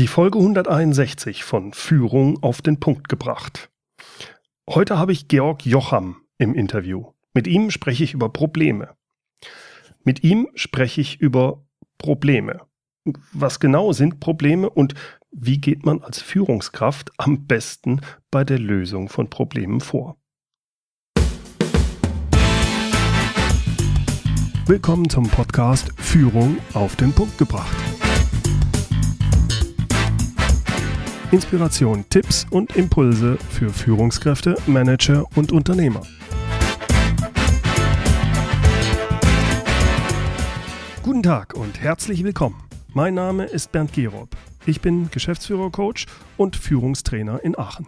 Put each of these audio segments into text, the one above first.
Die Folge 161 von Führung auf den Punkt gebracht. Heute habe ich Georg Jocham im Interview. Mit ihm spreche ich über Probleme. Mit ihm spreche ich über Probleme. Was genau sind Probleme und wie geht man als Führungskraft am besten bei der Lösung von Problemen vor? Willkommen zum Podcast Führung auf den Punkt gebracht. Inspiration, Tipps und Impulse für Führungskräfte, Manager und Unternehmer. Guten Tag und herzlich willkommen. Mein Name ist Bernd Gerob. Ich bin Geschäftsführer-Coach und Führungstrainer in Aachen.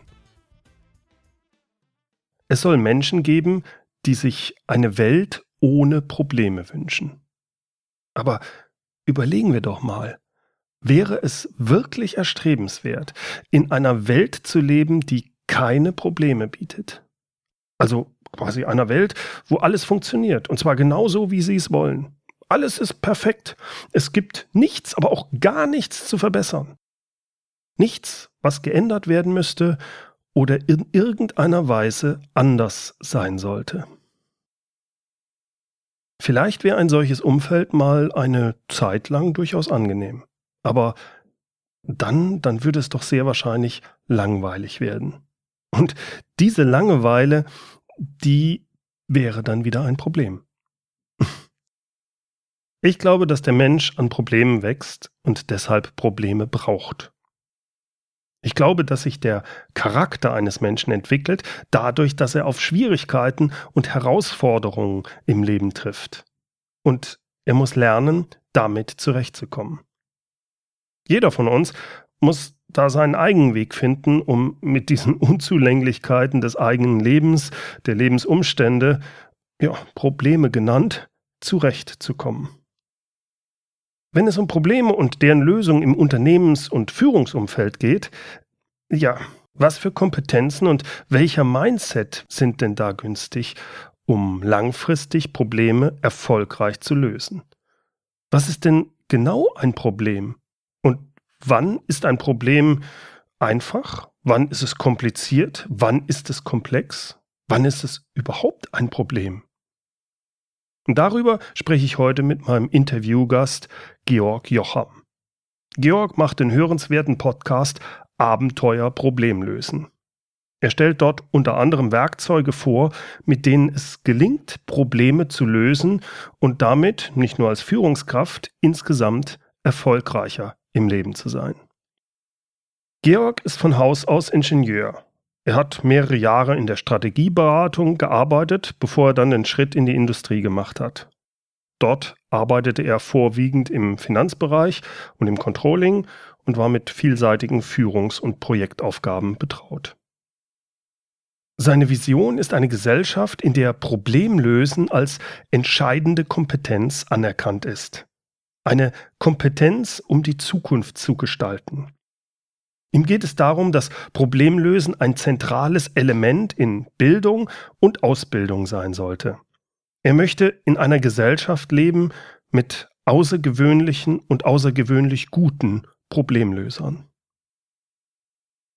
Es soll Menschen geben, die sich eine Welt ohne Probleme wünschen. Aber überlegen wir doch mal, Wäre es wirklich erstrebenswert, in einer Welt zu leben, die keine Probleme bietet? Also quasi einer Welt, wo alles funktioniert, und zwar genauso, wie Sie es wollen. Alles ist perfekt. Es gibt nichts, aber auch gar nichts zu verbessern. Nichts, was geändert werden müsste oder in irgendeiner Weise anders sein sollte. Vielleicht wäre ein solches Umfeld mal eine Zeit lang durchaus angenehm. Aber dann, dann würde es doch sehr wahrscheinlich langweilig werden. Und diese Langeweile, die wäre dann wieder ein Problem. Ich glaube, dass der Mensch an Problemen wächst und deshalb Probleme braucht. Ich glaube, dass sich der Charakter eines Menschen entwickelt, dadurch, dass er auf Schwierigkeiten und Herausforderungen im Leben trifft. Und er muss lernen, damit zurechtzukommen. Jeder von uns muss da seinen eigenen Weg finden, um mit diesen Unzulänglichkeiten des eigenen Lebens, der Lebensumstände, ja, Probleme genannt, zurechtzukommen. Wenn es um Probleme und deren Lösung im Unternehmens- und Führungsumfeld geht, ja, was für Kompetenzen und welcher Mindset sind denn da günstig, um langfristig Probleme erfolgreich zu lösen? Was ist denn genau ein Problem? Wann ist ein Problem einfach? Wann ist es kompliziert? Wann ist es komplex? Wann ist es überhaupt ein Problem? Und darüber spreche ich heute mit meinem Interviewgast Georg Jocham. Georg macht den hörenswerten Podcast Abenteuer Problemlösen. Er stellt dort unter anderem Werkzeuge vor, mit denen es gelingt, Probleme zu lösen und damit nicht nur als Führungskraft insgesamt erfolgreicher im Leben zu sein. Georg ist von Haus aus Ingenieur. Er hat mehrere Jahre in der Strategieberatung gearbeitet, bevor er dann den Schritt in die Industrie gemacht hat. Dort arbeitete er vorwiegend im Finanzbereich und im Controlling und war mit vielseitigen Führungs- und Projektaufgaben betraut. Seine Vision ist eine Gesellschaft, in der Problemlösen als entscheidende Kompetenz anerkannt ist eine Kompetenz, um die Zukunft zu gestalten. Ihm geht es darum, dass Problemlösen ein zentrales Element in Bildung und Ausbildung sein sollte. Er möchte in einer Gesellschaft leben mit außergewöhnlichen und außergewöhnlich guten Problemlösern.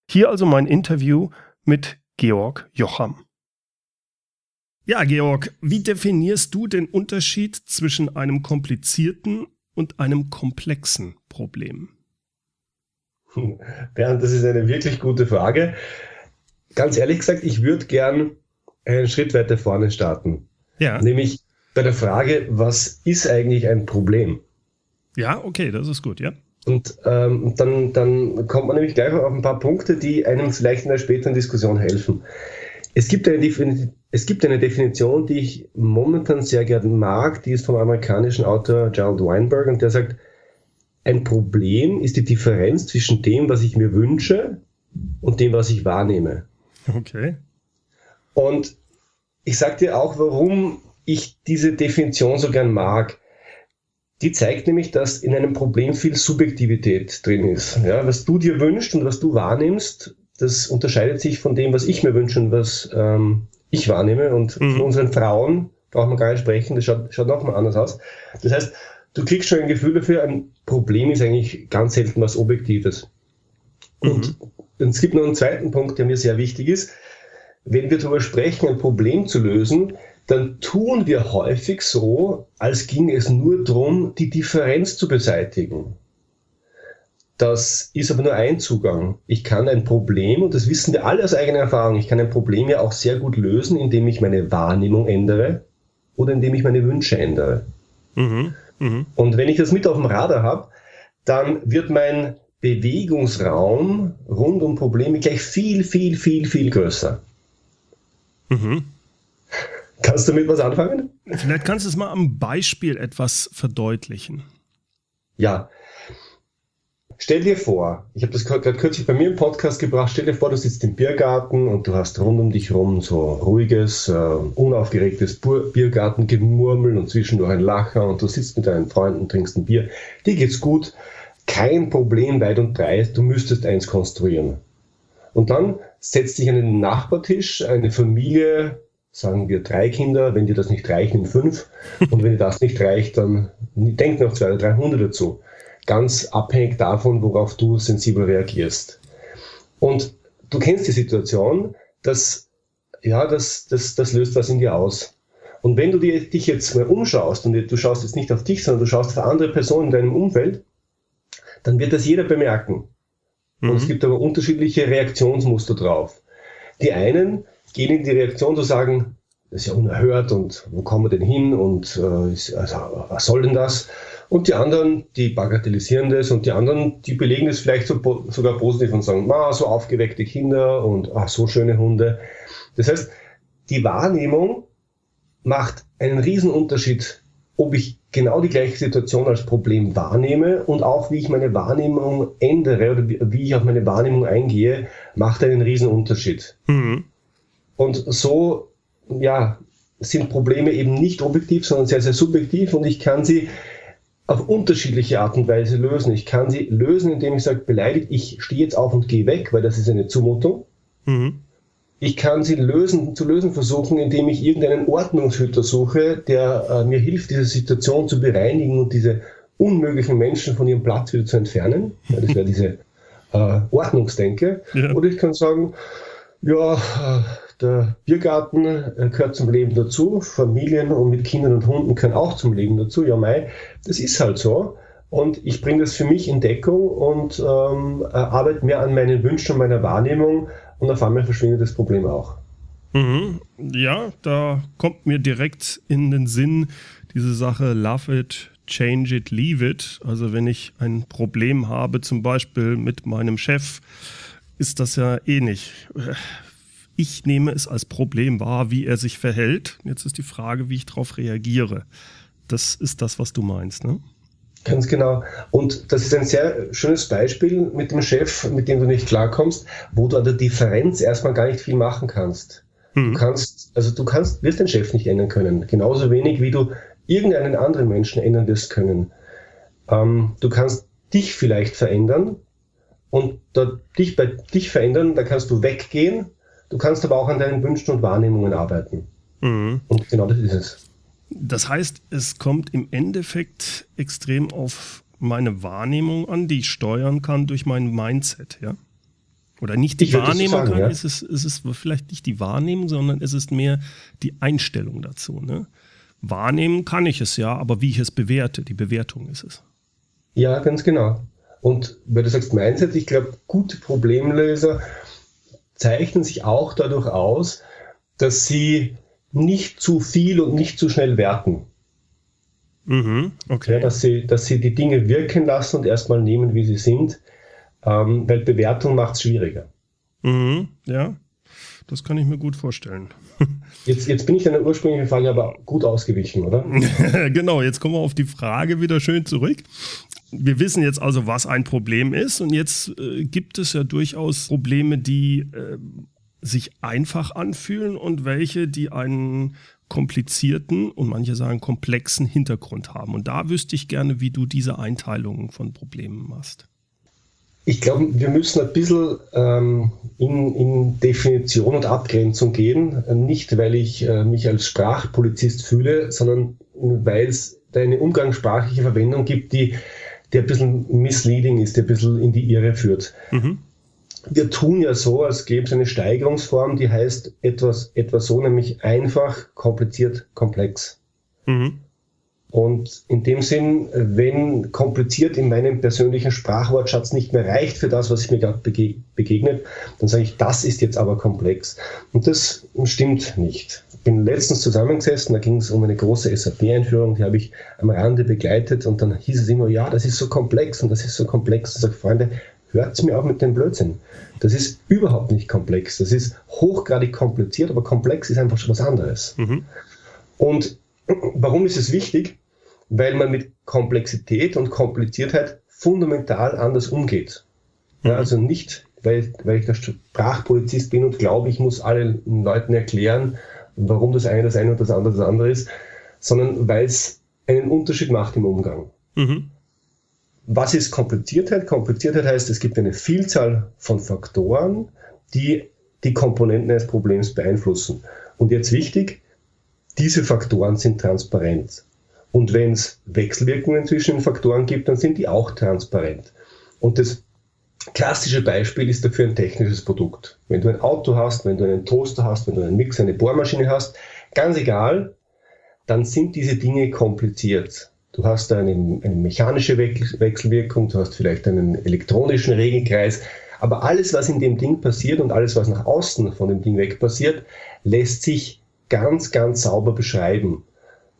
Hier also mein Interview mit Georg Jocham. Ja, Georg, wie definierst du den Unterschied zwischen einem komplizierten und einem komplexen Problem? Bernd, das ist eine wirklich gute Frage. Ganz ehrlich gesagt, ich würde gern einen Schritt weiter vorne starten. Ja. Nämlich bei der Frage, was ist eigentlich ein Problem? Ja, okay, das ist gut, ja. Und ähm, dann, dann kommt man nämlich gleich auf ein paar Punkte, die einem vielleicht in der späteren Diskussion helfen. Es gibt, eine es gibt eine Definition, die ich momentan sehr gerne mag, die ist vom amerikanischen Autor Gerald Weinberg und der sagt, ein Problem ist die Differenz zwischen dem, was ich mir wünsche und dem, was ich wahrnehme. Okay. Und ich sage dir auch, warum ich diese Definition so gern mag. Die zeigt nämlich, dass in einem Problem viel Subjektivität drin ist. Ja, was du dir wünschst und was du wahrnimmst, das unterscheidet sich von dem, was ich mir wünsche und was ähm, ich wahrnehme. Und mhm. von unseren Frauen braucht man gar nicht sprechen, das schaut, schaut nochmal anders aus. Das heißt, du kriegst schon ein Gefühl dafür, ein Problem ist eigentlich ganz selten was Objektives. Und mhm. es gibt noch einen zweiten Punkt, der mir sehr wichtig ist. Wenn wir darüber sprechen, ein Problem zu lösen, dann tun wir häufig so, als ging es nur darum, die Differenz zu beseitigen. Das ist aber nur ein Zugang. Ich kann ein Problem, und das wissen wir alle aus eigener Erfahrung, ich kann ein Problem ja auch sehr gut lösen, indem ich meine Wahrnehmung ändere oder indem ich meine Wünsche ändere. Mhm. Mhm. Und wenn ich das mit auf dem Radar habe, dann wird mein Bewegungsraum rund um Probleme gleich viel, viel, viel, viel größer. Mhm. Kannst du mit was anfangen? Vielleicht kannst du es mal am Beispiel etwas verdeutlichen. Ja. Stell dir vor, ich habe das gerade kürzlich bei mir im Podcast gebracht, stell dir vor, du sitzt im Biergarten und du hast rund um dich rum so ruhiges, äh, unaufgeregtes Biergartengemurmel und zwischendurch ein Lacher und du sitzt mit deinen Freunden, trinkst ein Bier, dir geht's gut, kein Problem weit und breit, du müsstest eins konstruieren. Und dann setzt sich an den Nachbartisch eine Familie, sagen wir drei Kinder, wenn dir das nicht reicht, nimm fünf. Und wenn dir das nicht reicht, dann denk noch zwei oder drei Hunde dazu. Ganz abhängig davon, worauf du sensibel reagierst. Und du kennst die Situation, dass, ja, das, das, das löst was in dir aus. Und wenn du dir, dich jetzt mal umschaust und du schaust jetzt nicht auf dich, sondern du schaust auf andere Personen in deinem Umfeld, dann wird das jeder bemerken. Mhm. Und es mhm. gibt aber unterschiedliche Reaktionsmuster drauf. Die einen gehen in die Reaktion zu sagen, das ist ja unerhört und wo kommen wir denn hin und äh, also, was soll denn das? Und die anderen, die bagatellisieren das und die anderen, die belegen es vielleicht so, sogar positiv und sagen, ah, so aufgeweckte Kinder und ach, so schöne Hunde. Das heißt, die Wahrnehmung macht einen Riesenunterschied, ob ich genau die gleiche Situation als Problem wahrnehme und auch wie ich meine Wahrnehmung ändere oder wie ich auf meine Wahrnehmung eingehe, macht einen Riesenunterschied. Mhm. Und so, ja, sind Probleme eben nicht objektiv, sondern sehr, sehr subjektiv und ich kann sie auf unterschiedliche Art und Weise lösen. Ich kann sie lösen, indem ich sage, beleidigt, ich stehe jetzt auf und gehe weg, weil das ist eine Zumutung. Mhm. Ich kann sie lösen, zu lösen versuchen, indem ich irgendeinen Ordnungshüter suche, der äh, mir hilft, diese Situation zu bereinigen und diese unmöglichen Menschen von ihrem Platz wieder zu entfernen. Ja, das wäre diese äh, Ordnungsdenke. Ja. Oder ich kann sagen, ja, äh, der Biergarten äh, gehört zum Leben dazu. Familien und mit Kindern und Hunden können auch zum Leben dazu. Ja, mei, das ist halt so. Und ich bringe das für mich in Deckung und ähm, äh, arbeite mehr an meinen Wünschen und meiner Wahrnehmung und auf einmal verschwindet das Problem auch. Mhm. Ja, da kommt mir direkt in den Sinn diese Sache Love it, change it, leave it. Also wenn ich ein Problem habe, zum Beispiel mit meinem Chef, ist das ja eh nicht. Ich nehme es als Problem wahr, wie er sich verhält. Jetzt ist die Frage, wie ich darauf reagiere. Das ist das, was du meinst, ne? Ganz genau. Und das ist ein sehr schönes Beispiel mit dem Chef, mit dem du nicht klarkommst, wo du an der Differenz erstmal gar nicht viel machen kannst. Mhm. Du kannst, also du kannst, wirst den Chef nicht ändern können. Genauso wenig wie du irgendeinen anderen Menschen ändern wirst können. Ähm, du kannst dich vielleicht verändern und da, dich bei dich verändern, da kannst du weggehen Du kannst aber auch an deinen Wünschen und Wahrnehmungen arbeiten. Mhm. Und genau das ist es. Das heißt, es kommt im Endeffekt extrem auf meine Wahrnehmung an, die ich steuern kann durch mein Mindset, ja? Oder nicht die Wahrnehmung sagen, kann, ja. es, ist, es ist vielleicht nicht die Wahrnehmung, sondern es ist mehr die Einstellung dazu. Ne? Wahrnehmen kann ich es ja, aber wie ich es bewerte, die Bewertung ist es. Ja, ganz genau. Und weil du sagst Mindset, ich glaube, gute Problemlöser zeichnen sich auch dadurch aus, dass sie nicht zu viel und nicht zu schnell werten. Mhm, okay. Ja, dass, sie, dass sie die Dinge wirken lassen und erstmal nehmen, wie sie sind, ähm, weil Bewertung macht es schwieriger. Mhm, ja, das kann ich mir gut vorstellen. Jetzt, jetzt bin ich deiner ursprünglichen Frage aber gut ausgewichen, oder? genau, jetzt kommen wir auf die Frage wieder schön zurück wir wissen jetzt also, was ein Problem ist. Und jetzt äh, gibt es ja durchaus Probleme, die äh, sich einfach anfühlen und welche, die einen komplizierten und manche sagen komplexen Hintergrund haben. Und da wüsste ich gerne, wie du diese Einteilung von Problemen machst. Ich glaube, wir müssen ein bisschen ähm, in, in, Definition und Abgrenzung gehen. Nicht, weil ich äh, mich als Sprachpolizist fühle, sondern weil es da eine umgangssprachliche Verwendung gibt, die der ein bisschen misleading ist, der ein bisschen in die Irre führt. Mhm. wir tun ja so, als gäbe es eine Steigerungsform, die heißt etwas, etwas so, nämlich einfach, kompliziert, komplex. Mhm. Und in dem Sinn, wenn kompliziert in meinem persönlichen Sprachwortschatz nicht mehr reicht für das, was ich mir gerade bege begegnet, dann sage ich, das ist jetzt aber komplex. Und das stimmt nicht. Ich bin letztens zusammengesessen, da ging es um eine große SAP-Einführung, die habe ich am Rande begleitet und dann hieß es immer, ja, das ist so komplex und das ist so komplex. Und ich sage, Freunde, hört mir auf mit dem Blödsinn. Das ist überhaupt nicht komplex. Das ist hochgradig kompliziert, aber komplex ist einfach schon was anderes. Mhm. Und warum ist es wichtig? weil man mit Komplexität und Kompliziertheit fundamental anders umgeht. Ja, mhm. also nicht, weil, weil ich der Sprachpolizist bin und glaube, ich muss allen Leuten erklären, warum das eine das eine und das andere das andere ist, sondern weil es einen Unterschied macht im Umgang. Mhm. Was ist Kompliziertheit? Kompliziertheit heißt, es gibt eine Vielzahl von Faktoren, die die Komponenten eines Problems beeinflussen. Und jetzt wichtig, diese Faktoren sind transparent. Und wenn es Wechselwirkungen zwischen den Faktoren gibt, dann sind die auch transparent. Und das klassische Beispiel ist dafür ein technisches Produkt. Wenn du ein Auto hast, wenn du einen Toaster hast, wenn du einen Mixer, eine Bohrmaschine hast, ganz egal, dann sind diese Dinge kompliziert. Du hast eine, eine mechanische Wechselwirkung, du hast vielleicht einen elektronischen Regelkreis, aber alles, was in dem Ding passiert und alles, was nach außen von dem Ding weg passiert, lässt sich ganz, ganz sauber beschreiben.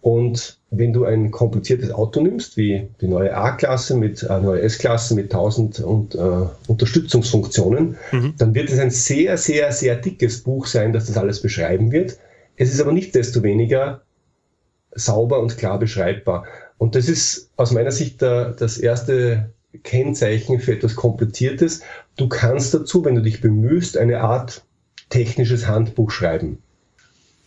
Und wenn du ein kompliziertes Auto nimmst, wie die neue A-Klasse mit äh, neue S-Klasse mit 1000 und, äh, Unterstützungsfunktionen, mhm. dann wird es ein sehr, sehr, sehr dickes Buch sein, das das alles beschreiben wird. Es ist aber nicht desto weniger sauber und klar beschreibbar. Und das ist aus meiner Sicht der, das erste Kennzeichen für etwas Kompliziertes. Du kannst dazu, wenn du dich bemühst, eine Art technisches Handbuch schreiben.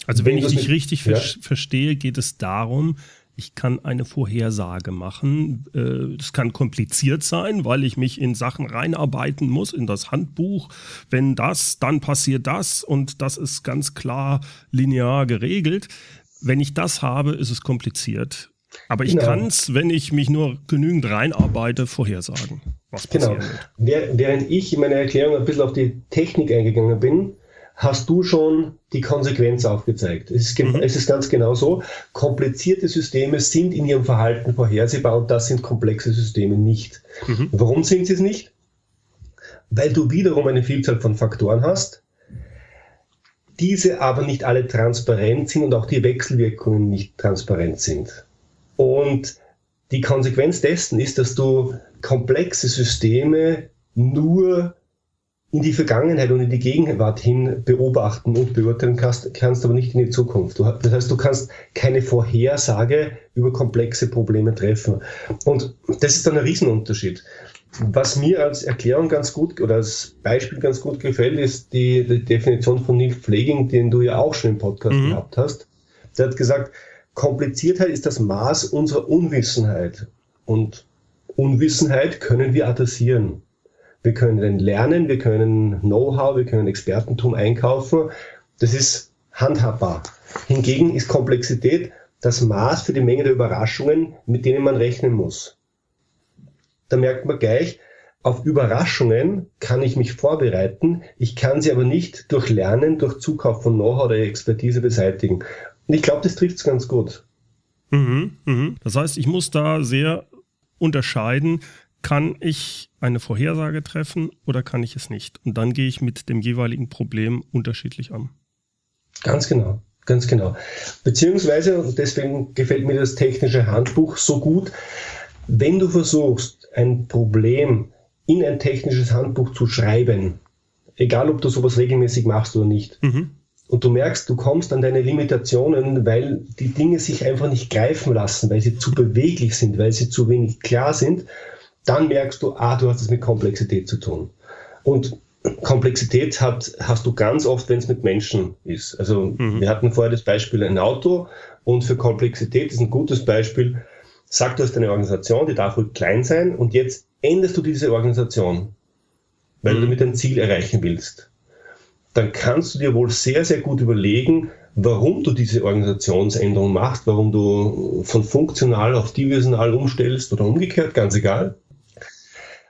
Also wenn, wenn ich dich richtig ja? verstehe, geht es darum, ich kann eine Vorhersage machen. Es äh, kann kompliziert sein, weil ich mich in Sachen reinarbeiten muss, in das Handbuch. Wenn das, dann passiert das und das ist ganz klar linear geregelt. Wenn ich das habe, ist es kompliziert. Aber ich genau. kann es, wenn ich mich nur genügend reinarbeite, vorhersagen, was passiert. Genau. Während ich in meiner Erklärung ein bisschen auf die Technik eingegangen bin, hast du schon die Konsequenz aufgezeigt. Es ist, mhm. es ist ganz genau so. Komplizierte Systeme sind in ihrem Verhalten vorhersehbar und das sind komplexe Systeme nicht. Mhm. Warum sind sie es nicht? Weil du wiederum eine Vielzahl von Faktoren hast, diese aber nicht alle transparent sind und auch die Wechselwirkungen nicht transparent sind. Und die Konsequenz dessen ist, dass du komplexe Systeme nur in die Vergangenheit und in die Gegenwart hin beobachten und beurteilen kannst, kannst aber nicht in die Zukunft. Du, das heißt, du kannst keine Vorhersage über komplexe Probleme treffen. Und das ist dann ein Riesenunterschied. Was mir als Erklärung ganz gut oder als Beispiel ganz gut gefällt, ist die, die Definition von Neil Pfleging, den du ja auch schon im Podcast mhm. gehabt hast. Der hat gesagt, Kompliziertheit ist das Maß unserer Unwissenheit. Und Unwissenheit können wir adressieren. Wir können lernen, wir können Know-how, wir können Expertentum einkaufen. Das ist handhabbar. Hingegen ist Komplexität das Maß für die Menge der Überraschungen, mit denen man rechnen muss. Da merkt man gleich, auf Überraschungen kann ich mich vorbereiten, ich kann sie aber nicht durch Lernen, durch Zukauf von Know-how oder Expertise beseitigen. Und ich glaube, das trifft es ganz gut. Mhm, mh. Das heißt, ich muss da sehr unterscheiden, kann ich eine Vorhersage treffen oder kann ich es nicht? Und dann gehe ich mit dem jeweiligen Problem unterschiedlich an. Ganz genau, ganz genau. Beziehungsweise, und deswegen gefällt mir das technische Handbuch so gut, wenn du versuchst, ein Problem in ein technisches Handbuch zu schreiben, egal ob du sowas regelmäßig machst oder nicht, mhm. und du merkst, du kommst an deine Limitationen, weil die Dinge sich einfach nicht greifen lassen, weil sie zu beweglich sind, weil sie zu wenig klar sind, dann merkst du, ah, du hast es mit Komplexität zu tun. Und Komplexität hat, hast du ganz oft, wenn es mit Menschen ist. Also mhm. wir hatten vorher das Beispiel ein Auto und für Komplexität ist ein gutes Beispiel, sag du hast eine Organisation, die darf ruhig klein sein und jetzt änderst du diese Organisation, weil mhm. du damit ein Ziel erreichen willst. Dann kannst du dir wohl sehr, sehr gut überlegen, warum du diese Organisationsänderung machst, warum du von funktional auf divisional umstellst oder umgekehrt, ganz egal.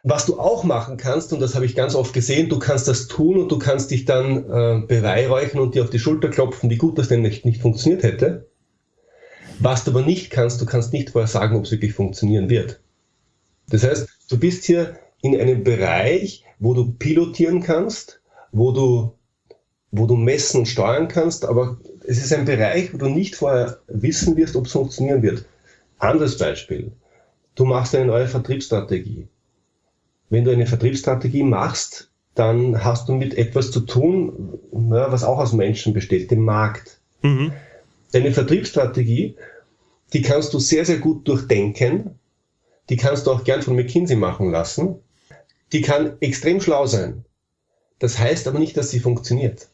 Was du auch machen kannst, und das habe ich ganz oft gesehen, du kannst das tun und du kannst dich dann äh, beweihräuchern und dir auf die Schulter klopfen, wie gut das denn nicht, nicht funktioniert hätte. Was du aber nicht kannst, du kannst nicht vorher sagen, ob es wirklich funktionieren wird. Das heißt, du bist hier in einem Bereich, wo du pilotieren kannst, wo du, wo du messen und steuern kannst, aber es ist ein Bereich, wo du nicht vorher wissen wirst, ob es funktionieren wird. Anderes Beispiel. Du machst eine neue Vertriebsstrategie. Wenn du eine Vertriebsstrategie machst, dann hast du mit etwas zu tun, was auch aus Menschen besteht, dem Markt. Mhm. Deine Vertriebsstrategie, die kannst du sehr, sehr gut durchdenken. Die kannst du auch gern von McKinsey machen lassen. Die kann extrem schlau sein. Das heißt aber nicht, dass sie funktioniert.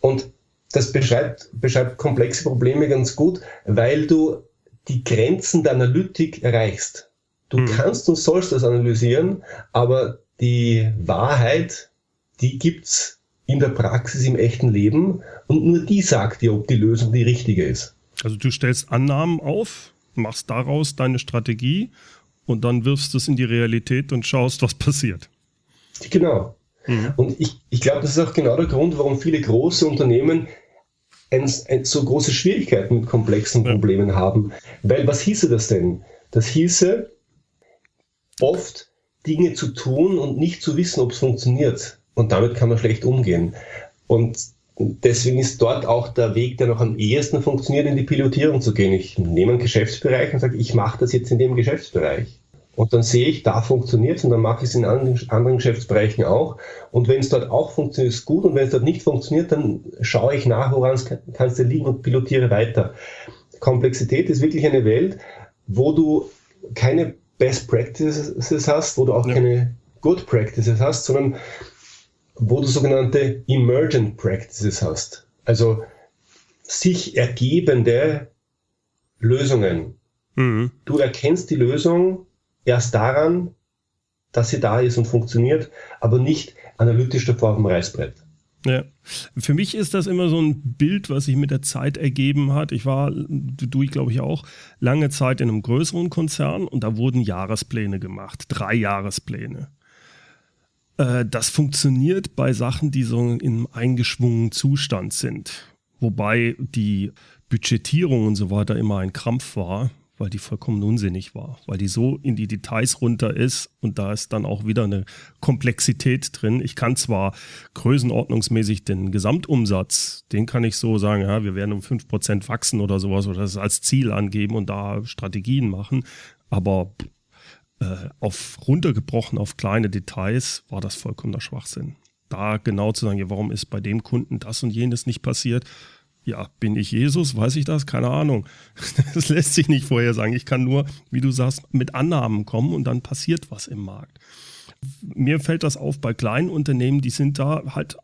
Und das beschreibt, beschreibt komplexe Probleme ganz gut, weil du die Grenzen der Analytik erreichst. Du mhm. kannst und sollst das analysieren, aber die Wahrheit, die gibt's in der Praxis im echten Leben und nur die sagt dir, ob die Lösung die richtige ist. Also du stellst Annahmen auf, machst daraus deine Strategie und dann wirfst du es in die Realität und schaust, was passiert. Genau. Mhm. Und ich, ich glaube, das ist auch genau der Grund, warum viele große Unternehmen ein, ein, so große Schwierigkeiten mit komplexen Problemen ja. haben. Weil was hieße das denn? Das hieße oft Dinge zu tun und nicht zu wissen, ob es funktioniert. Und damit kann man schlecht umgehen. Und deswegen ist dort auch der Weg, der noch am ehesten funktioniert, in die Pilotierung zu gehen. Ich nehme einen Geschäftsbereich und sage, ich mache das jetzt in dem Geschäftsbereich. Und dann sehe ich, da funktioniert es und dann mache ich es in anderen, Geschäftsbereichen auch. Und wenn es dort auch funktioniert, ist gut. Und wenn es dort nicht funktioniert, dann schaue ich nach, woran es kann liegen und pilotiere weiter. Komplexität ist wirklich eine Welt, wo du keine Best Practices hast, wo du auch ja. keine Good Practices hast, sondern wo du sogenannte Emergent Practices hast. Also sich ergebende Lösungen. Mhm. Du erkennst die Lösung erst daran, dass sie da ist und funktioniert, aber nicht analytisch davor auf dem Reißbrett. Ja, für mich ist das immer so ein Bild, was sich mit der Zeit ergeben hat. Ich war, du, ich glaube ich auch, lange Zeit in einem größeren Konzern und da wurden Jahrespläne gemacht, drei Jahrespläne. Äh, das funktioniert bei Sachen, die so in eingeschwungenen Zustand sind, wobei die Budgetierung und so weiter immer ein Krampf war weil die vollkommen unsinnig war, weil die so in die Details runter ist und da ist dann auch wieder eine Komplexität drin. Ich kann zwar größenordnungsmäßig den Gesamtumsatz, den kann ich so sagen, ja, wir werden um 5% wachsen oder sowas oder das als Ziel angeben und da Strategien machen, aber äh, auf runtergebrochen auf kleine Details war das vollkommener Schwachsinn. Da genau zu sagen, ja, warum ist bei dem Kunden das und jenes nicht passiert, ja, bin ich Jesus? Weiß ich das? Keine Ahnung. Das lässt sich nicht vorher sagen. Ich kann nur, wie du sagst, mit Annahmen kommen und dann passiert was im Markt. Mir fällt das auf bei kleinen Unternehmen, die sind da halt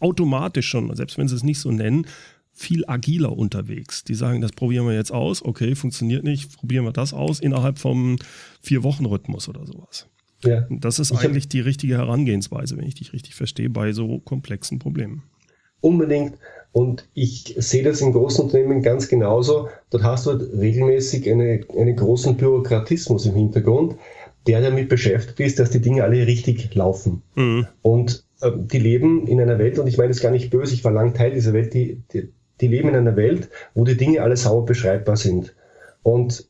automatisch schon, selbst wenn sie es nicht so nennen, viel agiler unterwegs. Die sagen, das probieren wir jetzt aus, okay, funktioniert nicht, probieren wir das aus innerhalb vom Vier-Wochen-Rhythmus oder sowas. Ja. Das ist ich eigentlich die richtige Herangehensweise, wenn ich dich richtig verstehe, bei so komplexen Problemen. Unbedingt. Und ich sehe das in großen Unternehmen ganz genauso. Dort hast du halt regelmäßig eine, einen großen Bürokratismus im Hintergrund, der damit beschäftigt ist, dass die Dinge alle richtig laufen. Mhm. Und äh, die leben in einer Welt, und ich meine das gar nicht böse, ich war lang Teil dieser Welt, die, die, die leben in einer Welt, wo die Dinge alle sauber beschreibbar sind. Und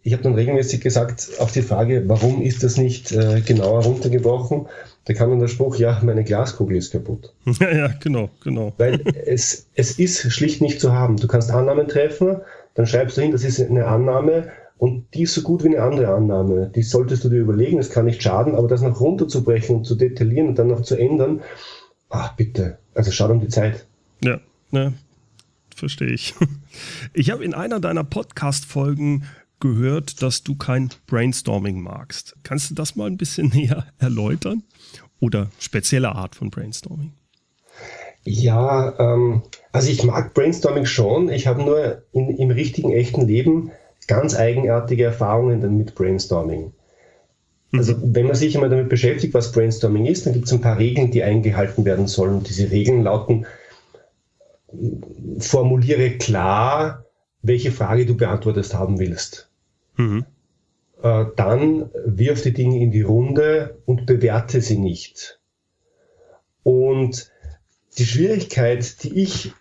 ich habe dann regelmäßig gesagt, auf die Frage, warum ist das nicht äh, genauer runtergebrochen, da kam dann der Spruch, ja, meine Glaskugel ist kaputt. Ja, ja, genau, genau. Weil es, es ist schlicht nicht zu haben. Du kannst Annahmen treffen, dann schreibst du hin, das ist eine Annahme und die ist so gut wie eine andere Annahme. Die solltest du dir überlegen, das kann nicht schaden, aber das noch runterzubrechen und zu detaillieren und dann noch zu ändern, ach bitte, also schau um die Zeit. Ja, ne, verstehe ich. Ich habe in einer deiner Podcast-Folgen gehört, dass du kein Brainstorming magst. Kannst du das mal ein bisschen näher erläutern? oder spezielle Art von Brainstorming? Ja, ähm, also ich mag Brainstorming schon. Ich habe nur in, im richtigen, echten Leben ganz eigenartige Erfahrungen mit Brainstorming. Mhm. Also wenn man sich einmal damit beschäftigt, was Brainstorming ist, dann gibt es ein paar Regeln, die eingehalten werden sollen. Und diese Regeln lauten, formuliere klar, welche Frage du beantwortet haben willst. Mhm. äh, dann wirf die Dinge in die Runde und bewerte sie nicht. Und die Schwierigkeit, die ich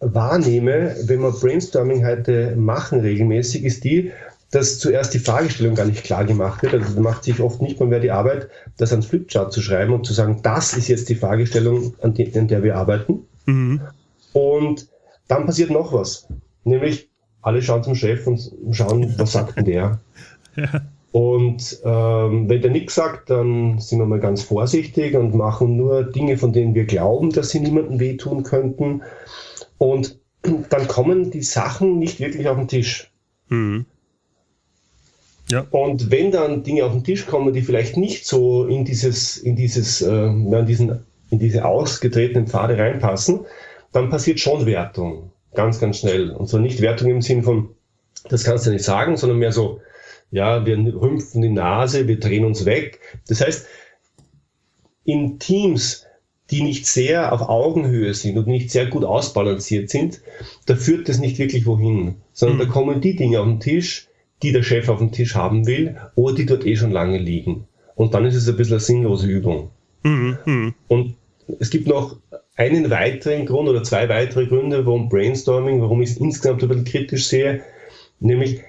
wahrnehme, wenn wir Brainstorming heute machen regelmäßig, ist die, dass zuerst die Fragestellung gar nicht klar gemacht wird. Also macht sich oft nicht mal mehr die Arbeit, das ans Flipchart zu schreiben und zu sagen, das ist jetzt die Fragestellung, an, der wir arbeiten. Mhm. Und dann passiert noch was. Nämlich, alle schauen zum Chef und schauen, was sagt denn der? Ja. Und ähm, wenn der nichts sagt, dann sind wir mal ganz vorsichtig und machen nur Dinge, von denen wir glauben, dass sie niemandem wehtun könnten. Und dann kommen die Sachen nicht wirklich auf den Tisch. Mhm. Ja. Und wenn dann Dinge auf den Tisch kommen, die vielleicht nicht so in dieses, in dieses, äh, in diesen, in diese ausgetretenen Pfade reinpassen, dann passiert schon Wertung. Ganz, ganz schnell. Und zwar nicht Wertung im Sinn von, das kannst du nicht sagen, sondern mehr so, ja, wir rümpfen die Nase, wir drehen uns weg. Das heißt, in Teams, die nicht sehr auf Augenhöhe sind und nicht sehr gut ausbalanciert sind, da führt das nicht wirklich wohin, sondern mhm. da kommen die Dinge auf den Tisch, die der Chef auf dem Tisch haben will oder die dort eh schon lange liegen. Und dann ist es ein bisschen eine sinnlose Übung. Mhm. mhm. Und es gibt noch einen weiteren Grund oder zwei weitere Gründe, warum Brainstorming, warum ich es insgesamt ein bisschen kritisch sehe, nämlich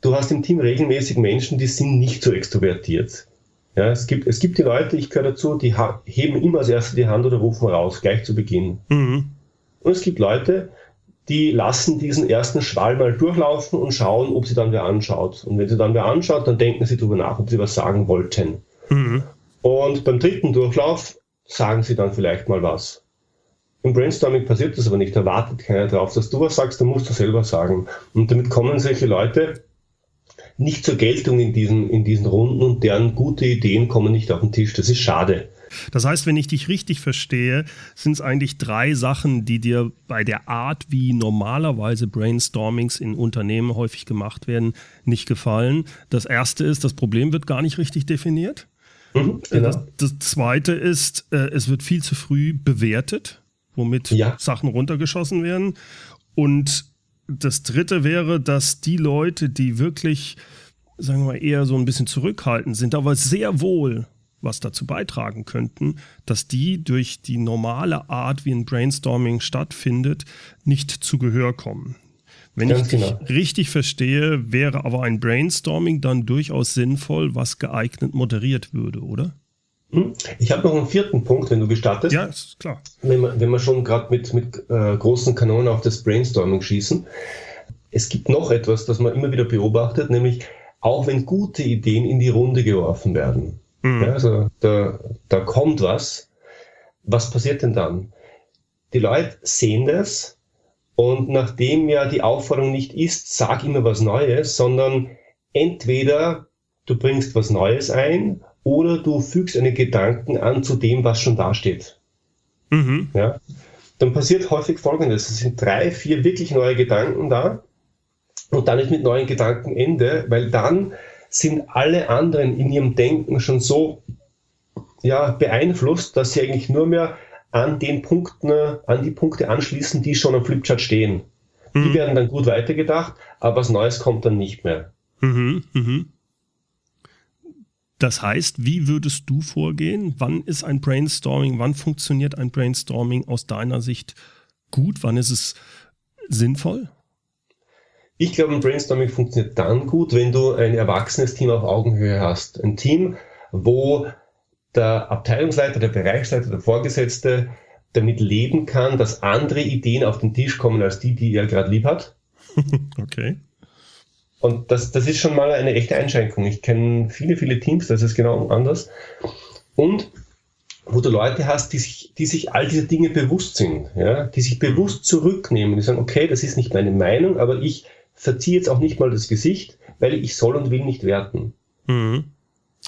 du hast im Team regelmäßig Menschen, die sind nicht so extrovertiert. Ja, es gibt, es gibt die Leute, ich gehöre dazu, die heben immer als Erste die Hand oder rufen raus, gleich zu Beginn. Mhm. Und es gibt Leute, die lassen diesen ersten Schwall mal durchlaufen und schauen, ob sie dann wer anschaut. Und wenn sie dann wer anschaut, dann denken sie darüber nach, ob sie was sagen wollten. Mhm. Und beim dritten Durchlauf sagen sie dann vielleicht mal was. Im Brainstorming passiert das aber nicht, da wartet keiner drauf, dass du was sagst, dann musst du selber sagen. Und damit kommen solche Leute nicht zur Geltung in diesen, in diesen Runden und deren gute Ideen kommen nicht auf den Tisch. Das ist schade. Das heißt, wenn ich dich richtig verstehe, sind es eigentlich drei Sachen, die dir bei der Art, wie normalerweise Brainstormings in Unternehmen häufig gemacht werden, nicht gefallen. Das erste ist, das Problem wird gar nicht richtig definiert. Mhm, genau. das, das, zweite ist, äh, es wird viel zu früh bewertet, womit ja. Sachen runtergeschossen werden. Und das dritte wäre, dass die Leute, die wirklich, sagen wir mal, eher so ein bisschen zurückhaltend sind, aber sehr wohl was dazu beitragen könnten, dass die durch die normale Art, wie ein Brainstorming stattfindet, nicht zu Gehör kommen. Wenn Ganz ich genau. richtig verstehe, wäre aber ein Brainstorming dann durchaus sinnvoll, was geeignet moderiert würde, oder? Hm? Ich habe noch einen vierten Punkt, wenn du gestattest. Ja, ist klar. Wenn wir, wenn wir schon gerade mit, mit äh, großen Kanonen auf das Brainstorming schießen. Es gibt noch etwas, das man immer wieder beobachtet, nämlich auch wenn gute Ideen in die Runde geworfen werden. Mhm. Ja, also da, da kommt was. Was passiert denn dann? Die Leute sehen das und nachdem ja die Aufforderung nicht ist, sag immer was Neues, sondern entweder du bringst was Neues ein oder du fügst einen Gedanken an zu dem, was schon dasteht. Mhm. Ja? Dann passiert häufig Folgendes. Es sind drei, vier wirklich neue Gedanken da und dann ist mit neuen Gedanken Ende, weil dann sind alle anderen in ihrem Denken schon so ja, beeinflusst, dass sie eigentlich nur mehr an den Punkten, an die Punkte anschließen, die schon am Flipchart stehen. Mhm. Die werden dann gut weitergedacht, aber was Neues kommt dann nicht mehr. Mhm, mhm. Das heißt, wie würdest du vorgehen? Wann ist ein Brainstorming, wann funktioniert ein Brainstorming aus deiner Sicht gut? Wann ist es sinnvoll? Ich glaube, ein Brainstorming funktioniert dann gut, wenn du ein erwachsenes Team auf Augenhöhe hast. Ein Team, wo der Abteilungsleiter, der Bereichsleiter, der Vorgesetzte damit leben kann, dass andere Ideen auf den Tisch kommen als die, die er gerade lieb hat. okay. Und das, das ist schon mal eine echte Einschränkung. Ich kenne viele, viele Teams, das ist genau anders. Und wo du Leute hast, die sich, die sich all diese Dinge bewusst sind, ja, die sich bewusst zurücknehmen, die sagen, okay, das ist nicht meine Meinung, aber ich verziehe jetzt auch nicht mal das Gesicht, weil ich soll und will nicht werten. Mhm.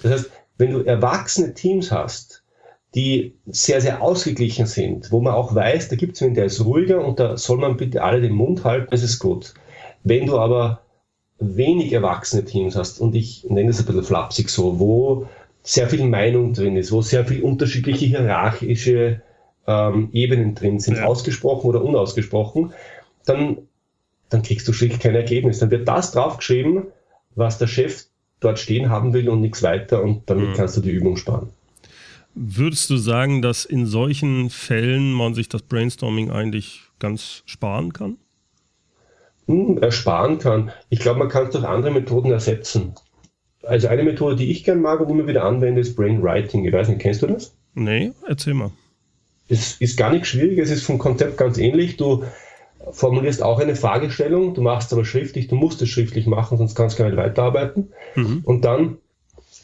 Das heißt, wenn du erwachsene Teams hast, die sehr, sehr ausgeglichen sind, wo man auch weiß, da gibt es einen, der ist ruhiger und da soll man bitte alle den Mund halten, das ist gut. Wenn du aber wenig erwachsene Teams hast, und ich nenne das ein bisschen flapsig so, wo sehr viel Meinung drin ist, wo sehr viel unterschiedliche hierarchische ähm, Ebenen drin sind, ja. ausgesprochen oder unausgesprochen, dann, dann kriegst du schlicht kein Ergebnis. Dann wird das draufgeschrieben, was der Chef dort stehen haben will und nichts weiter und damit mhm. kannst du die Übung sparen. Würdest du sagen, dass in solchen Fällen man sich das Brainstorming eigentlich ganz sparen kann? Hm, ersparen kann. Ich glaube, man kann es durch andere Methoden ersetzen. Also eine Methode, die ich gern mag und immer wieder anwende, ist Brainwriting. Ich weiß nicht, kennst du das? Nee, erzähl mal. Es ist gar nicht schwierig, es ist vom Konzept ganz ähnlich. Du formulierst auch eine Fragestellung, du machst es aber schriftlich, du musst es schriftlich machen, sonst kannst du gar nicht weiterarbeiten. Mhm. Und dann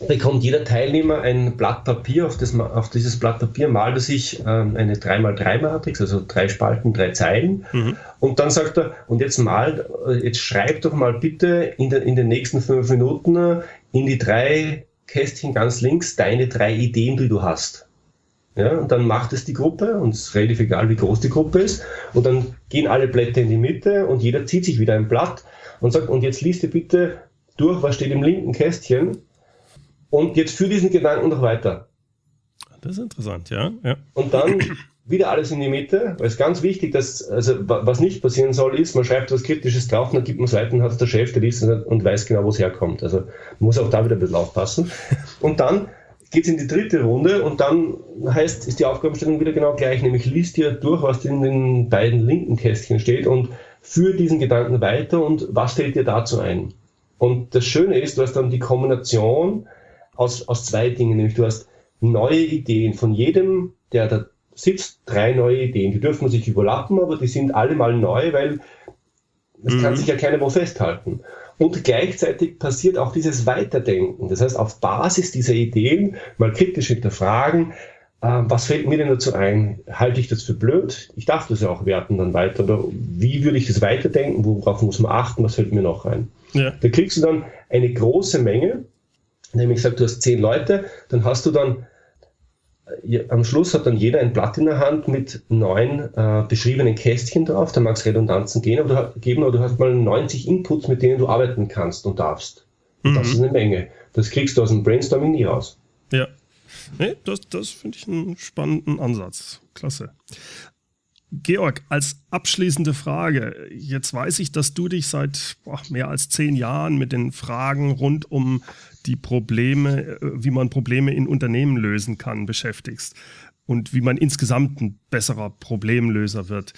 bekommt jeder Teilnehmer ein Blatt Papier. Auf, das, auf dieses Blatt Papier malt er sich ähm, eine 3x3-Matrix, also drei Spalten, drei Zeilen. Mhm. Und dann sagt er, und jetzt malt, äh, jetzt schreib doch mal bitte in, de, in den nächsten fünf Minuten in die drei Kästchen ganz links deine drei Ideen, die du hast. Ja, und dann macht es die Gruppe und es ist relativ egal, wie groß die Gruppe ist. Und dann gehen alle Blätter in die Mitte und jeder zieht sich wieder ein Blatt und sagt, und jetzt liest dir bitte durch, was steht im linken Kästchen und jetzt führ diesen Gedanken noch weiter. Das ist interessant, ja. ja. Und dann wieder alles in die Mitte, weil es ganz wichtig, dass, also was nicht passieren soll, ist, man schreibt was Kritisches drauf dann gibt man es weiter und hat es der Chef, der liest und weiß genau, wo es herkommt. Also man muss auch da wieder ein bisschen aufpassen. Und dann geht es in die dritte Runde und dann heißt, ist die Aufgabenstellung wieder genau gleich, nämlich liest dir durch, was in den beiden linken Kästchen steht und führ diesen Gedanken weiter und was fällt dir dazu ein? Und das Schöne ist, du hast dann die Kombination aus, aus zwei Dingen, nämlich du hast neue Ideen von jedem, der da sitzt, drei neue Ideen. Die dürfen sich überlappen, aber die sind alle mal neu, weil es mhm. kann sich ja keiner wo festhalten. Und gleichzeitig passiert auch dieses Weiterdenken. Das heißt, auf Basis dieser Ideen mal kritisch hinterfragen, äh, was fällt mir denn dazu ein? Halte ich das für blöd? Ich darf das ja auch werten dann weiter. Oder wie würde ich das weiterdenken? Worauf muss man achten? Was fällt mir noch ein? Ja. Da kriegst du dann eine große Menge nämlich sagt, du hast zehn Leute, dann hast du dann äh, am Schluss hat dann jeder ein Blatt in der Hand mit neun äh, beschriebenen Kästchen drauf. Da mag es Redundanzen gehen, aber du, geben, aber du hast mal 90 Inputs, mit denen du arbeiten kannst und darfst. Mhm. das ist eine Menge. Das kriegst du aus dem Brainstorming nie raus. Ja. Nee, das, das finde ich einen spannenden Ansatz. Klasse. Georg, als abschließende Frage. Jetzt weiß ich, dass du dich seit boah, mehr als zehn Jahren mit den Fragen rund um die Probleme, äh, wie man Probleme in Unternehmen lösen kann, beschäftigst und wie man insgesamt ein besserer Problemlöser wird.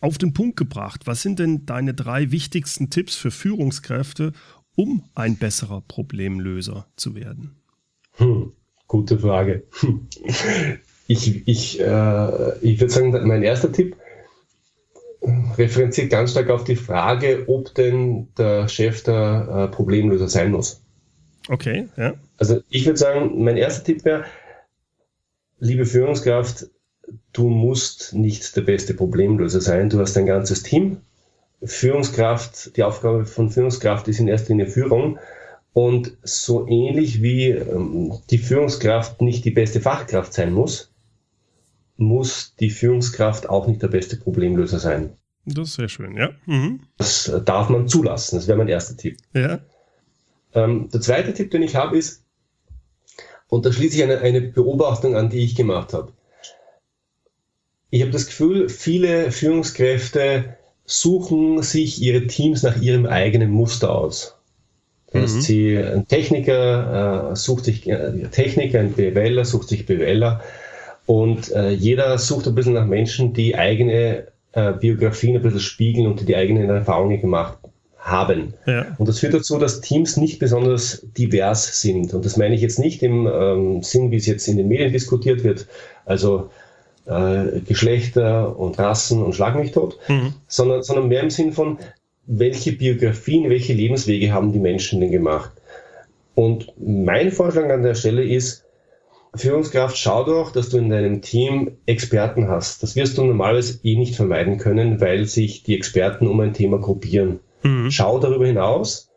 Auf den Punkt gebracht, was sind denn deine drei wichtigsten Tipps für Führungskräfte, um ein besserer Problemlöser zu werden? Hm, gute Frage. Ich, ich, äh, ich würde sagen, mein erster Tipp referenziert ganz stark auf die Frage, ob denn der Chef der äh, Problemlöser sein muss. Okay, ja. Also ich würde sagen, mein erster Tipp wäre, liebe Führungskraft, du musst nicht der beste Problemlöser sein. Du hast ein ganzes Team. Führungskraft, die Aufgabe von Führungskraft ist in erster Linie Führung. Und so ähnlich wie ähm, die Führungskraft nicht die beste Fachkraft sein muss, muss die Führungskraft auch nicht der beste Problemlöser sein. Das ist sehr schön, ja. Mhm. Das darf man zulassen. Das wäre mein erster Tipp. Ja. Ähm, der zweite Tipp, den ich habe, ist, und da schließe ich eine, eine Beobachtung an, die ich gemacht habe. Ich habe das Gefühl, viele Führungskräfte suchen sich ihre Teams nach ihrem eigenen Muster aus. Das mhm. sie, ein Techniker äh, sucht sich äh, Techniker, ein BWLer sucht sich BWLer und äh, jeder sucht ein bisschen nach Menschen, die eigene äh, Biografien ein bisschen spiegeln und die die eigenen Erfahrungen gemacht haben. Ja. Und das führt dazu, dass Teams nicht besonders divers sind. Und das meine ich jetzt nicht im ähm, Sinn, wie es jetzt in den Medien diskutiert wird, also äh, Geschlechter und Rassen und Schlag mich tot, mhm. sondern, sondern mehr im Sinn von, welche Biografien, welche Lebenswege haben die Menschen denn gemacht. Und mein Vorschlag an der Stelle ist, Führungskraft, schau doch, dass du in deinem Team Experten hast. Das wirst du normalerweise eh nicht vermeiden können, weil sich die Experten um ein Thema gruppieren. Mhm. Schau darüber hinaus.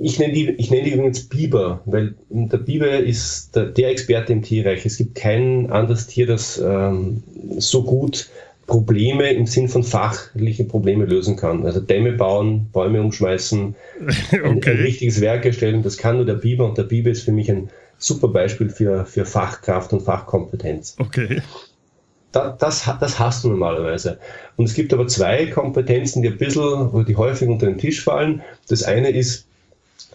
Ich nenne, die, ich nenne die übrigens Biber, weil der Biber ist der, der Experte im Tierreich. Es gibt kein anderes Tier, das ähm, so gut Probleme im Sinn von fachliche Probleme lösen kann. Also Dämme bauen, Bäume umschmeißen, okay. ein, ein richtiges Werk erstellen, das kann nur der Biber und der Biber ist für mich ein super Beispiel für, für Fachkraft und Fachkompetenz. Okay das, das, das hast du normalerweise. Und es gibt aber zwei Kompetenzen, die ein bisschen, oder die häufig unter den Tisch fallen. Das eine ist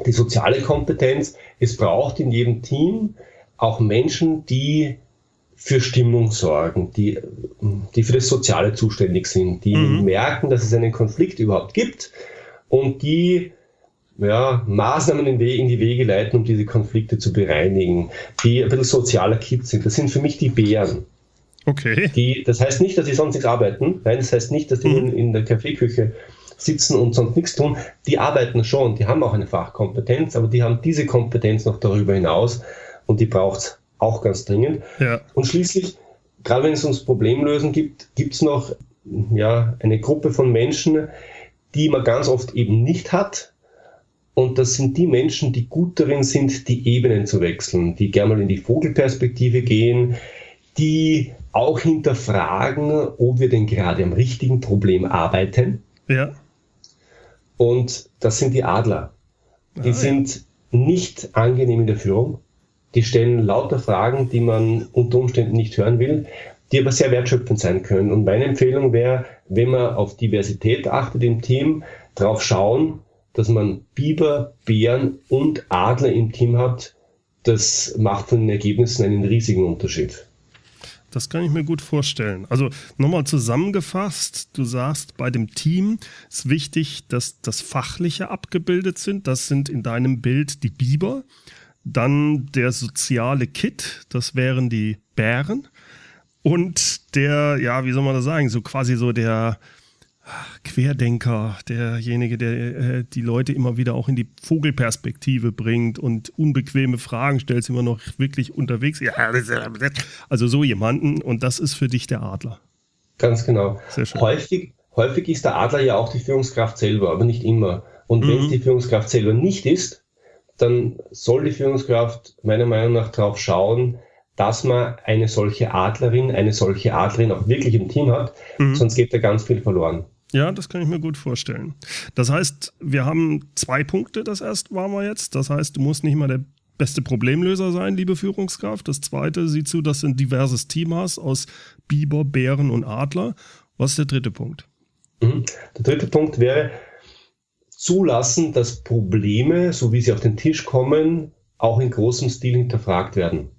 die soziale Kompetenz. Es braucht in jedem Team auch Menschen, die für Stimmung sorgen, die, die für das Soziale zuständig sind, die mhm. merken, dass es einen Konflikt überhaupt gibt und die ja, Maßnahmen in, in, die Wege leiten, um diese Konflikte zu bereinigen, die ein bisschen sozialer Kids sind. Das sind für mich die Bären. Okay. Die, das heißt nicht, dass sie sonst nichts arbeiten. Nein, das heißt nicht, dass die mhm. in, in der Kaffeeküche sitzen und sonst nichts tun. Die arbeiten schon, die haben auch eine Fachkompetenz, aber die haben diese Kompetenz noch darüber hinaus und die braucht es auch ganz dringend. Ja. Und schließlich, gerade wenn es uns Problemlösen gibt, gibt es noch ja, eine Gruppe von Menschen, die man ganz oft eben nicht hat. Und das sind die Menschen, die gut darin sind, die Ebenen zu wechseln, die gerne mal in die Vogelperspektive gehen, die auch hinterfragen, ob wir denn gerade am richtigen Problem arbeiten. Ja. Und das sind die Adler. Die ah, sind nicht angenehm in der Führung. Die stellen lauter Fragen, die man unter Umständen nicht hören will, die aber sehr wertschöpfend sein können. Und meine Empfehlung wäre, wenn man auf Diversität achtet im Team, darauf schauen, dass man Biber, Bären und Adler im Team hat. Das macht von den Ergebnissen einen riesigen Unterschied. Das kann ich mir gut vorstellen. Also nochmal zusammengefasst, du sagst, bei dem Team ist wichtig, dass das Fachliche abgebildet sind. Das sind in deinem Bild die Biber. Dann der soziale Kit, das wären die Bären. Und der, ja, wie soll man das sagen, so quasi so der Querdenker, derjenige, der äh, die Leute immer wieder auch in die Vogelperspektive bringt und unbequeme Fragen stellt, wir noch wirklich unterwegs. Ja, also so jemanden und das ist für dich der Adler. Ganz genau. Häufig, häufig ist der Adler ja auch die Führungskraft selber, aber nicht immer. Und wenn es mhm. die Führungskraft selber nicht ist, dann soll die Führungskraft meiner Meinung nach darauf schauen, dass man eine solche Adlerin, eine solche Adlerin auch wirklich im Team hat, mhm. sonst geht da ganz viel verloren. Ja, das kann ich mir gut vorstellen. Das heißt, wir haben zwei Punkte, das erste waren wir jetzt. Das heißt, du musst nicht mal der beste Problemlöser sein, liebe Führungskraft. Das zweite, sieh zu, dass du ein diverses Team hast aus Biber, Bären und Adler. Was ist der dritte Punkt? Mhm. Der dritte Punkt wäre, zulassen, dass Probleme, so wie sie auf den Tisch kommen, auch in großem Stil hinterfragt werden.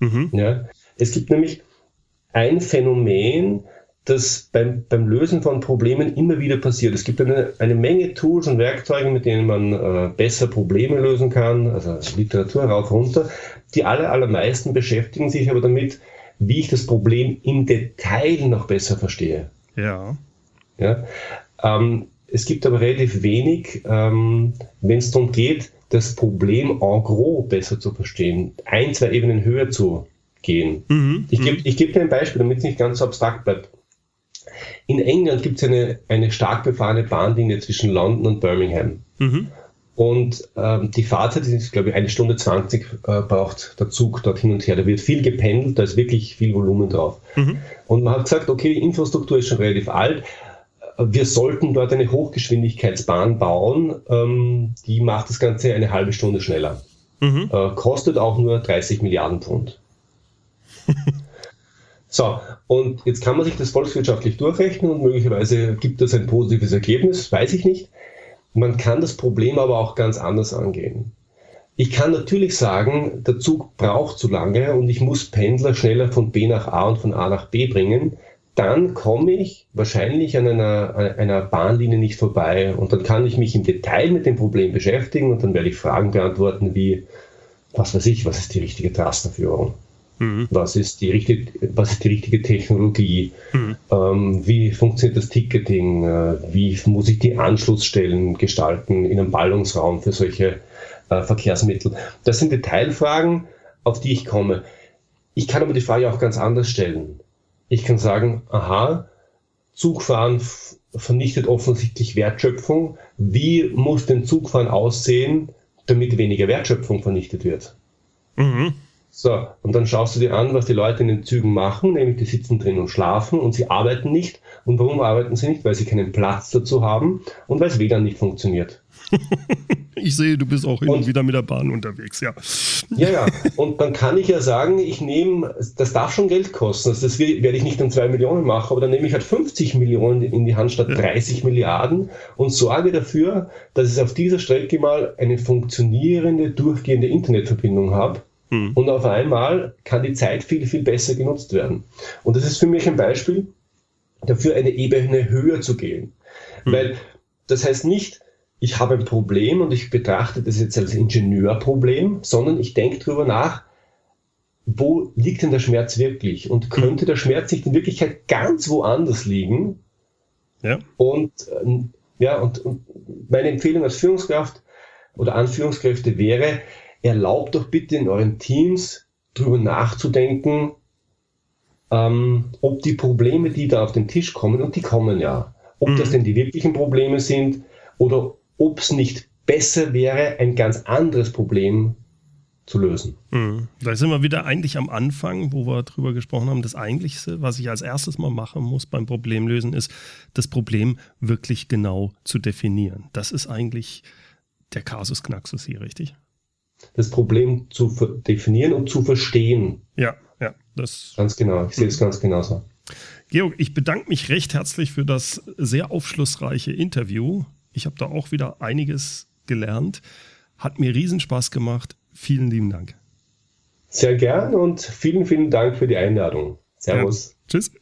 Mhm. Ja, es gibt nämlich ein Phänomen, das beim, beim Lösen von Problemen immer wieder passiert. Es gibt eine, eine Menge Tools und Werkzeuge, mit denen man äh, besser Probleme lösen kann, also Literatur rauf, runter. Die aller, allermeisten beschäftigen sich aber damit, wie ich das Problem im Detail noch besser verstehe. Ja. ja? Ähm, es gibt aber relativ wenig, ähm, wenn es darum geht, das Problem en gros besser zu verstehen, ein, zwei Ebenen höher zu gehen. Mhm. Ich gebe ich geb dir ein Beispiel, damit es nicht ganz so abstrakt bleibt. In England gibt es eine, eine stark befahrene Bahnlinie zwischen London und Birmingham. Mhm. Und ähm, die Fahrzeit ist, glaube ich, eine Stunde 20 äh, braucht der Zug dort hin und her. Da wird viel gependelt, da ist wirklich viel Volumen drauf. Mhm. Und man hat gesagt, okay, die Infrastruktur ist schon relativ alt, wir sollten dort eine Hochgeschwindigkeitsbahn bauen, ähm, die macht das Ganze eine halbe Stunde schneller. Mhm. Äh, kostet auch nur 30 Milliarden Pfund. so, und jetzt kann man sich das volkswirtschaftlich durchrechnen und möglicherweise gibt das ein positives Ergebnis, weiß ich nicht. Man kann das Problem aber auch ganz anders angehen. Ich kann natürlich sagen, der Zug braucht zu lange und ich muss Pendler schneller von B nach A und von A nach B bringen dann komme ich wahrscheinlich an einer, einer Bahnlinie nicht vorbei und dann kann ich mich im Detail mit dem Problem beschäftigen und dann werde ich Fragen beantworten wie, was weiß ich, was ist die richtige Trasterführung? Mhm. Was, ist die richtige, was ist die richtige Technologie? Mhm. Ähm, wie funktioniert das Ticketing? Äh, wie muss ich die Anschlussstellen gestalten in einem Ballungsraum für solche äh, Verkehrsmittel? Das sind Detailfragen, auf die ich komme. Ich kann aber die Frage auch ganz anders stellen. Ich kann sagen, aha, Zugfahren vernichtet offensichtlich Wertschöpfung. Wie muss denn Zugfahren aussehen, damit weniger Wertschöpfung vernichtet wird? Mhm. So, und dann schaust du dir an, was die Leute in den Zügen machen, nämlich die sitzen drin und schlafen und sie arbeiten nicht Und warum arbeiten sie nicht? Weil sie keinen Platz dazu haben und weil es WLAN nicht funktioniert. ich sehe, du bist auch und wieder mit der Bahn unterwegs, ja. Ja, ja. Und dann kann ich ja sagen, ich nehme, das darf schon Geld kosten. Also das werde ich nicht um zwei Millionen machen, aber dann nehme ich halt 50 Millionen in die Hand statt ja. 30 Milliarden und sorge dafür, dass ich auf dieser Strecke mal eine funktionierende, durchgehende Internetverbindung habe. Hm. Und auf einmal kann die Zeit viel, viel besser genutzt werden. Und das ist für mich ein Beispiel dafür, eine Ebene höher zu gehen. Hm. Weil das heißt nicht, ich habe ein Problem und ich betrachte das jetzt als Ingenieurproblem, sondern ich denke darüber nach, wo liegt denn der Schmerz wirklich? Und könnte der Schmerz nicht in Wirklichkeit ganz woanders liegen? Ja. Und, äh, ja, und, und meine Empfehlung als Führungskraft oder an Führungskräfte wäre, erlaubt doch bitte in euren Teams darüber nachzudenken, ähm, ob die Probleme, die da auf den Tisch kommen, und die kommen ja, ob mhm. das denn die wirklichen Probleme sind oder ob es nicht besser wäre, ein ganz anderes Problem zu lösen. Mhm. Da sind wir wieder eigentlich am Anfang, wo wir darüber gesprochen haben. Das Eigentlichste, was ich als erstes mal machen muss beim Problemlösen, ist, das Problem wirklich genau zu definieren. Das ist eigentlich der Kasus Knaxus hier, richtig? Das Problem zu definieren und zu verstehen. Ja, ja. Das ganz genau. Ich sehe es ganz genauso. Georg, ich bedanke mich recht herzlich für das sehr aufschlussreiche Interview. Ich habe da auch wieder einiges gelernt. Hat mir Riesenspaß gemacht. Vielen lieben Dank. Sehr gern und vielen, vielen Dank für die Einladung. Servus. Ja, tschüss.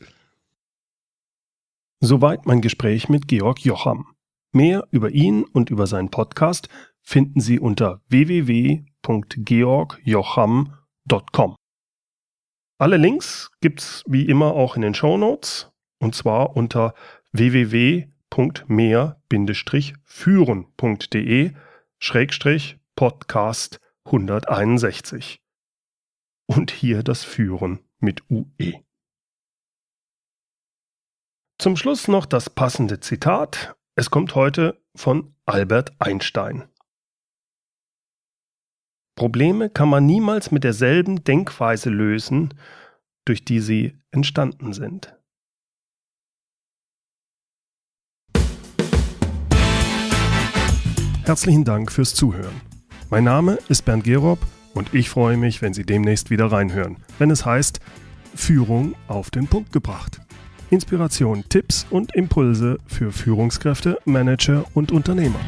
Soweit mein Gespräch mit Georg Jocham. Mehr über ihn und über seinen Podcast finden Sie unter www.georgjocham.com. Alle Links gibt's wie immer auch in den Show Notes und zwar unter www mehr-führen.de Schrägstrich Podcast 161. Und hier das Führen mit UE. Zum Schluss noch das passende Zitat. Es kommt heute von Albert Einstein. Probleme kann man niemals mit derselben Denkweise lösen, durch die sie entstanden sind. Herzlichen Dank fürs Zuhören. Mein Name ist Bernd Gerob und ich freue mich, wenn Sie demnächst wieder reinhören, wenn es heißt Führung auf den Punkt gebracht. Inspiration, Tipps und Impulse für Führungskräfte, Manager und Unternehmer.